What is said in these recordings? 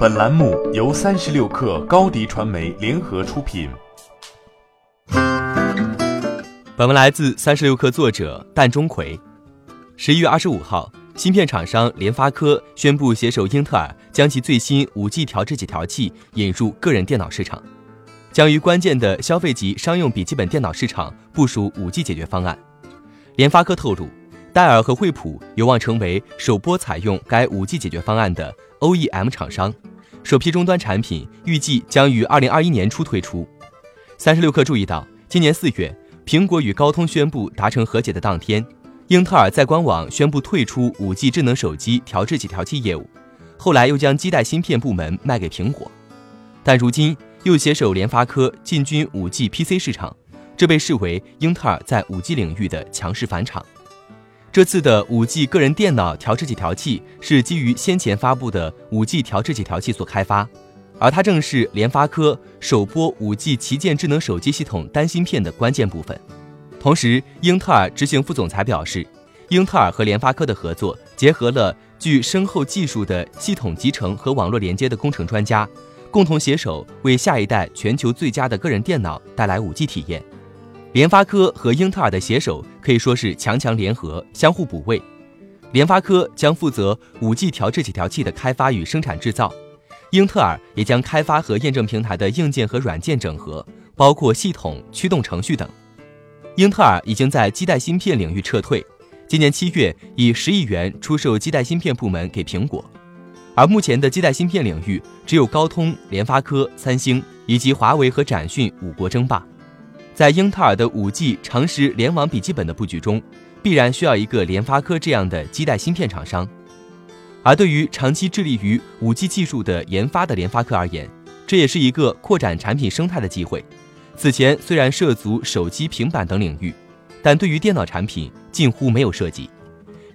本栏目由三十六氪高低传媒联合出品。本文来自三十六氪作者蛋钟馗。十一月二十五号，芯片厂商联发科宣布携手英特尔，将其最新五 G 调制解调器引入个人电脑市场，将于关键的消费级商用笔记本电脑市场部署五 G 解决方案。联发科透露，戴尔和惠普有望成为首波采用该五 G 解决方案的 OEM 厂商。首批终端产品预计将于二零二一年初推出。三十六氪注意到，今年四月，苹果与高通宣布达成和解的当天，英特尔在官网宣布退出五 G 智能手机调制解调器业务，后来又将基带芯片部门卖给苹果，但如今又携手联发科进军五 G PC 市场，这被视为英特尔在五 G 领域的强势返场。这次的五 G 个人电脑调制解调器是基于先前发布的五 G 调制解调器所开发，而它正是联发科首波五 G 旗舰智能手机系统单芯片的关键部分。同时，英特尔执行副总裁表示，英特尔和联发科的合作结合了具深厚技术的系统集成和网络连接的工程专家，共同携手为下一代全球最佳的个人电脑带来五 G 体验。联发科和英特尔的携手可以说是强强联合，相互补位。联发科将负责五 G 调制解调器的开发与生产制造，英特尔也将开发和验证平台的硬件和软件整合，包括系统、驱动程序等。英特尔已经在基带芯片领域撤退，今年七月以十亿元出售基带芯片部门给苹果，而目前的基带芯片领域只有高通、联发科、三星以及华为和展讯五国争霸。在英特尔的五 G 长时联网笔记本的布局中，必然需要一个联发科这样的基带芯片厂商。而对于长期致力于五 G 技术的研发的联发科而言，这也是一个扩展产品生态的机会。此前虽然涉足手机、平板等领域，但对于电脑产品近乎没有涉及。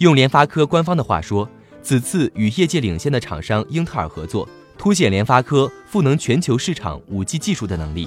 用联发科官方的话说，此次与业界领先的厂商英特尔合作，凸显联发科赋能全球市场五 G 技术的能力。